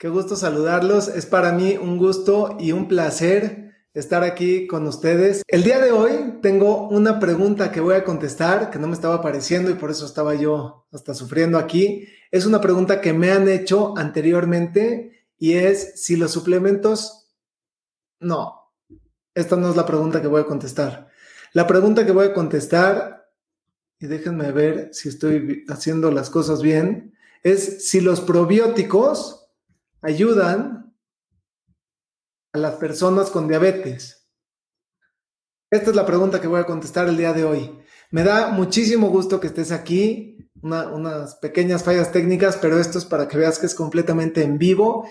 Qué gusto saludarlos. Es para mí un gusto y un placer estar aquí con ustedes. El día de hoy tengo una pregunta que voy a contestar que no me estaba apareciendo y por eso estaba yo hasta sufriendo aquí. Es una pregunta que me han hecho anteriormente y es si los suplementos... No, esta no es la pregunta que voy a contestar. La pregunta que voy a contestar, y déjenme ver si estoy haciendo las cosas bien, es si los probióticos ayudan a las personas con diabetes? Esta es la pregunta que voy a contestar el día de hoy. Me da muchísimo gusto que estés aquí, unas pequeñas fallas técnicas, pero esto es para que veas que es completamente en vivo.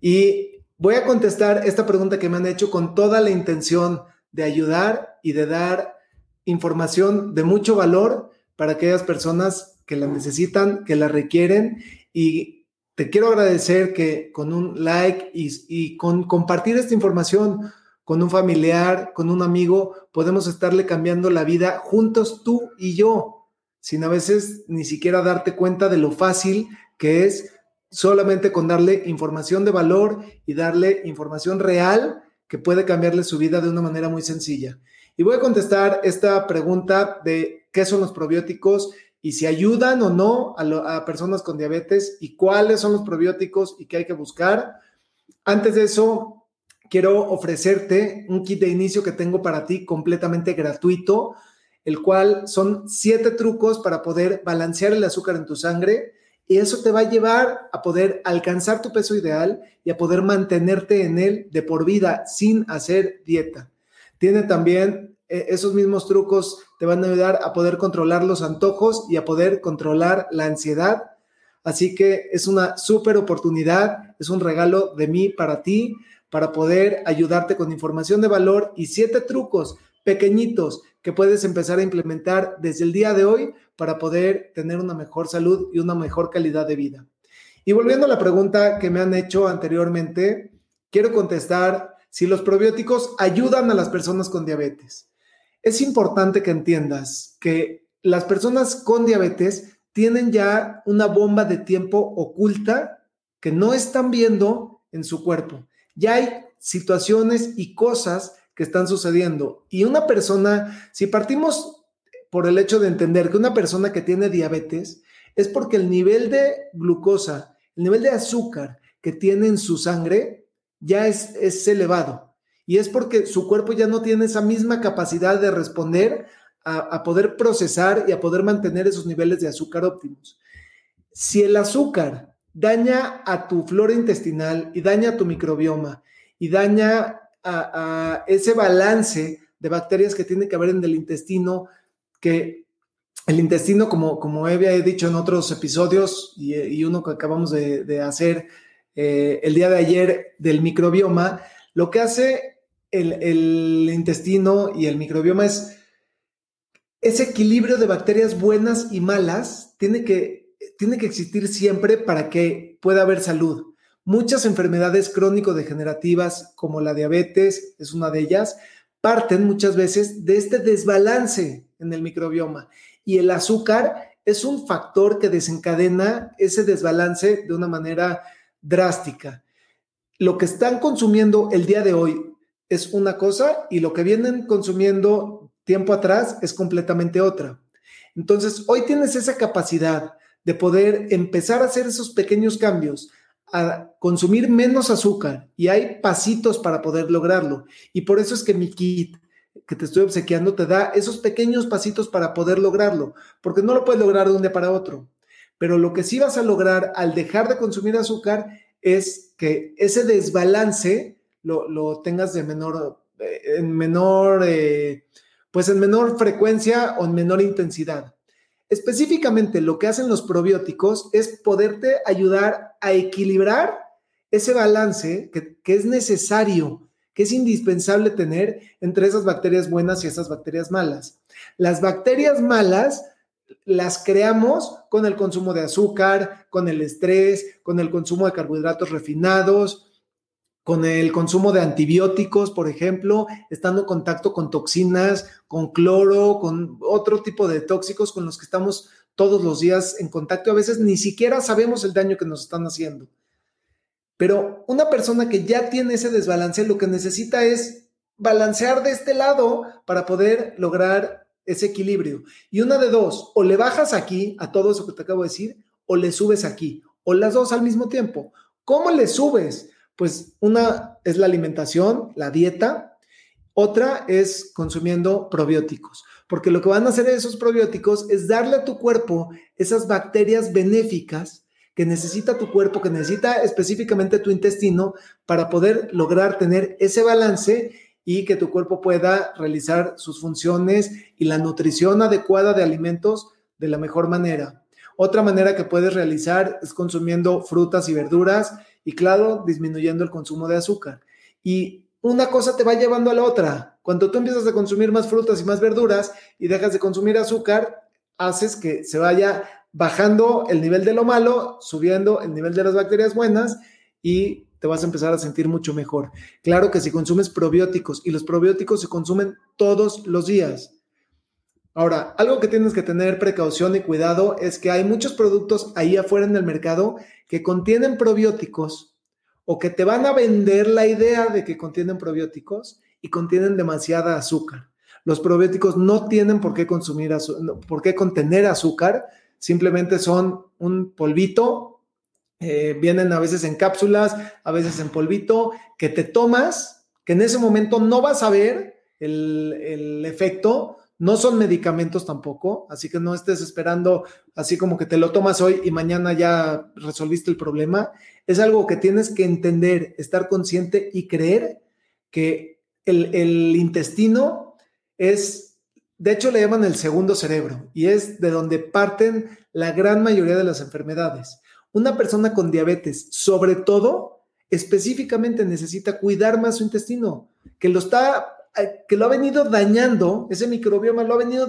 Y voy a contestar esta pregunta que me han hecho con toda la intención de ayudar y de dar información de mucho valor para aquellas personas que la necesitan, que la requieren y te quiero agradecer que con un like y, con compartir esta información con un familiar, con un amigo, podemos estarle cambiando la vida juntos tú y yo, sin a veces ni siquiera darte cuenta de lo fácil que es solamente con darle información de valor y darle información real que puede cambiarle su vida de una manera muy sencilla. Y voy a contestar esta pregunta de qué son los probióticos y si ayudan o no a, personas con diabetes y cuáles son los probióticos y qué hay que buscar. Antes de eso, quiero ofrecerte un kit de inicio que tengo para ti completamente gratuito, el cual son siete trucos para poder balancear el azúcar en tu sangre y eso te va a llevar a poder alcanzar tu peso ideal y a poder mantenerte en él de por vida sin hacer dieta. Tiene también esos mismos trucos te van a ayudar a poder controlar los antojos y a poder controlar la ansiedad. Así que es una súper oportunidad, es un regalo de mí para ti, para poder ayudarte con información de valor y siete trucos pequeñitos que puedes empezar a implementar desde el día de hoy para poder tener una mejor salud y una mejor calidad de vida. Y volviendo a la pregunta que me han hecho anteriormente, quiero contestar si los probióticos ayudan a las personas con diabetes es importante que entiendas que las personas con diabetes tienen ya una bomba de tiempo oculta que no están viendo en su cuerpo. Ya hay situaciones y cosas que están sucediendo. Y una persona, si partimos por el hecho de entender que una persona que tiene diabetes es porque el nivel de glucosa, el nivel de azúcar que tiene en su sangre ya es, es elevado. Y es porque su cuerpo ya no tiene esa misma capacidad de responder a, poder procesar y a poder mantener esos niveles de azúcar óptimos. Si el azúcar daña a tu flora intestinal y daña a tu microbioma y daña a, ese balance de bacterias que tiene que haber en el intestino, que el intestino, como, como dicho en otros episodios y, uno que acabamos de, hacer eh, el día de ayer del microbioma, lo que hace el, intestino y el microbioma es ese equilibrio de bacterias buenas y malas tiene que, tiene que existir siempre para que pueda haber salud. Muchas enfermedades crónico-degenerativas, como la diabetes, es una de ellas, parten muchas veces de este desbalance en el microbioma. Y el azúcar es un factor que desencadena ese desbalance de una manera drástica. Lo que están consumiendo el día de hoy es una cosa y lo que vienen consumiendo tiempo atrás es completamente otra. Entonces, hoy tienes esa capacidad de poder empezar a hacer esos pequeños cambios, a consumir menos azúcar y hay pasitos para poder lograrlo. Y por eso es que mi kit que te estoy obsequiando te da esos pequeños pasitos para poder lograrlo, porque no lo puedes lograr de un día para otro. Pero lo que sí vas a lograr al dejar de consumir azúcar es que ese desbalance lo, tengas de menor, eh, en menor, eh, pues en menor frecuencia o en menor intensidad. Específicamente lo que hacen los probióticos es poderte ayudar a equilibrar ese balance que, es necesario que es indispensable tener entre esas bacterias buenas y esas bacterias malas. Las bacterias malas las creamos con el consumo de azúcar, con el estrés, con el consumo de carbohidratos refinados, con el consumo de antibióticos, por ejemplo, estando en contacto con toxinas, con cloro, con otro tipo de tóxicos con los que estamos todos los días en contacto. A veces ni siquiera sabemos el daño que nos están haciendo. Pero una persona que ya tiene ese desbalance lo que necesita es balancear de este lado para poder lograr ese equilibrio. Y una de dos, o le bajas aquí a todo eso que te acabo de decir, o le subes aquí, o las dos al mismo tiempo. ¿Cómo le subes? Pues una es la alimentación, la dieta, otra es consumiendo probióticos, porque lo que van a hacer esos probióticos es darle a tu cuerpo esas bacterias benéficas que necesita tu cuerpo, que necesita específicamente tu intestino para poder lograr tener ese balance y que tu cuerpo pueda realizar sus funciones y la nutrición adecuada de alimentos de la mejor manera. Otra manera que puedes realizar es consumiendo frutas y verduras y claro, disminuyendo el consumo de azúcar. Y una cosa te va llevando a la otra. Cuando tú empiezas a consumir más frutas y más verduras y dejas de consumir azúcar, haces que se vaya bajando el nivel de lo malo, subiendo el nivel de las bacterias buenas y te vas a empezar a sentir mucho mejor. Claro que si consumes probióticos y los probióticos se consumen todos los días. Ahora, algo que tienes que tener precaución y cuidado es que hay muchos productos ahí afuera en el mercado que contienen probióticos o que te van a vender la idea de que contienen probióticos y contienen demasiada azúcar. Los probióticos no tienen por qué consumir por qué contener azúcar, simplemente son un polvito eh, vienen a veces en cápsulas, a veces en polvito, que te tomas, que en ese momento no vas a ver el, el efecto, no son medicamentos tampoco, así que no estés esperando así como que te lo tomas hoy y mañana ya resolviste el problema. Es algo que tienes que entender, estar consciente y creer que el, intestino es, de hecho le llaman el segundo cerebro y es de donde parten la gran mayoría de las enfermedades. Una persona con diabetes, sobre todo, específicamente necesita cuidar más su intestino, que lo está que lo ha venido dañando, ese microbioma lo ha venido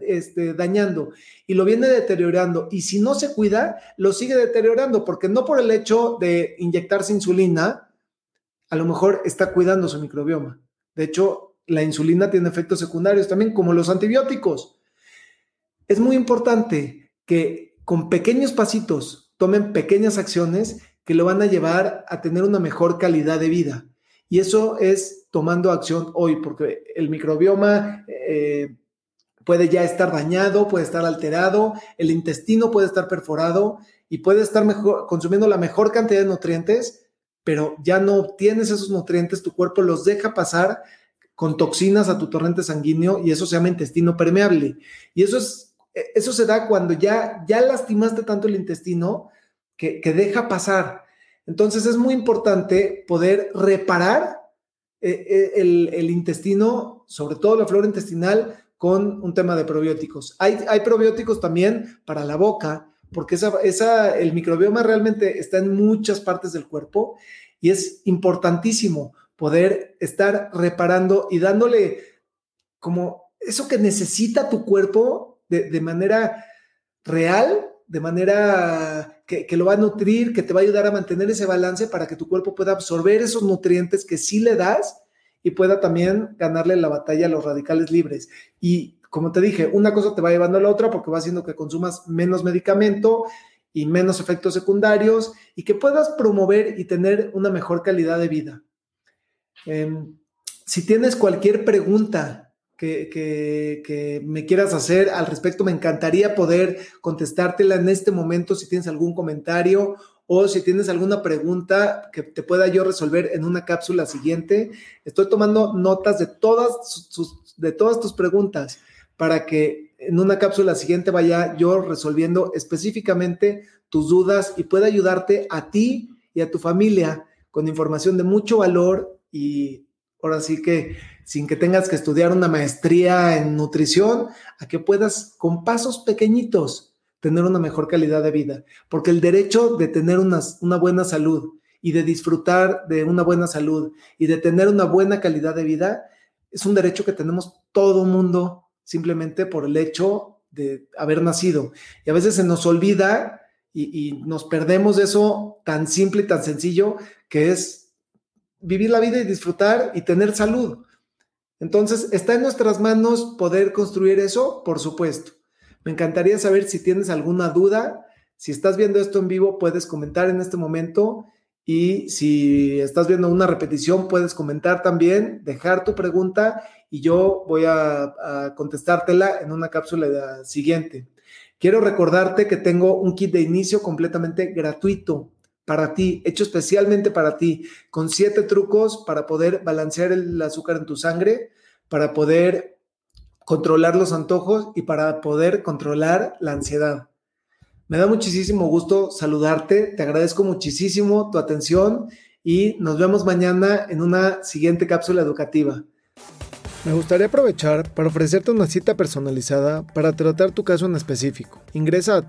este, dañando y lo viene deteriorando. Y si no se cuida, lo sigue deteriorando, porque no por el hecho de inyectarse insulina, a lo mejor está cuidando su microbioma. De hecho, la insulina tiene efectos secundarios también, como los antibióticos. Es muy importante que con pequeños pasitos tomen pequeñas acciones que lo van a llevar a tener una mejor calidad de vida. Y eso es tomando acción hoy, porque el microbioma eh, puede ya estar dañado, puede estar alterado, el intestino puede estar perforado y puede estar mejor, consumiendo la mejor cantidad de nutrientes, pero ya no obtienes esos nutrientes, tu cuerpo los deja pasar con toxinas a tu torrente sanguíneo y eso se llama intestino permeable. Y eso es e, eso se da cuando ya, ya lastimaste tanto el intestino que, deja pasar. Entonces es muy importante poder reparar eh, eh, el, intestino, sobre todo la flora intestinal, con un tema de probióticos. Hay, probióticos también para la boca, porque esa, el microbioma realmente está en muchas partes del cuerpo y es importantísimo poder estar reparando y dándole como eso que necesita tu cuerpo de, manera real, de manera que, lo va a nutrir, que te va a ayudar a mantener ese balance para que tu cuerpo pueda absorber esos nutrientes que sí le das y pueda también ganarle la batalla a los radicales libres. Y como te dije, una cosa te va llevando a la otra porque va haciendo que consumas menos medicamento y menos efectos secundarios y que puedas promover y tener una mejor calidad de vida. Em, si tienes cualquier pregunta que, me quieras hacer al respecto. Me encantaría poder contestártela en este momento si tienes algún comentario o si tienes alguna pregunta que te pueda yo resolver en una cápsula siguiente. Estoy tomando notas de todas, sus, de todas tus preguntas para que en una cápsula siguiente vaya yo resolviendo específicamente tus dudas y pueda ayudarte a ti y a tu familia con información de mucho valor y ahora sí que sin que tengas que estudiar una maestría en nutrición, a que puedas con pasos pequeñitos tener una mejor calidad de vida. Porque el derecho de tener una, buena salud y de disfrutar de una buena salud y de tener una buena calidad de vida, es un derecho que tenemos todo mundo simplemente por el hecho de haber nacido. Y a veces se nos olvida y, nos perdemos de eso tan simple y tan sencillo que es vivir la vida y disfrutar y tener salud. Entonces, ¿está en nuestras manos poder construir eso? Por supuesto. Me encantaría saber si tienes alguna duda. Si estás viendo esto en vivo, puedes comentar en este momento. Y si estás viendo una repetición, puedes comentar también, dejar tu pregunta y yo voy a, contestártela en una cápsula siguiente. Quiero recordarte que tengo un kit de inicio completamente gratuito para ti, hecho especialmente para ti, con siete trucos para poder balancear el azúcar en tu sangre, para poder controlar los antojos y para poder controlar la ansiedad. Me da muchísimo gusto saludarte, te agradezco muchísimo tu atención y nos vemos mañana en una siguiente cápsula educativa. Me gustaría aprovechar para ofrecerte una cita personalizada para tratar tu caso en específico. Ingresa a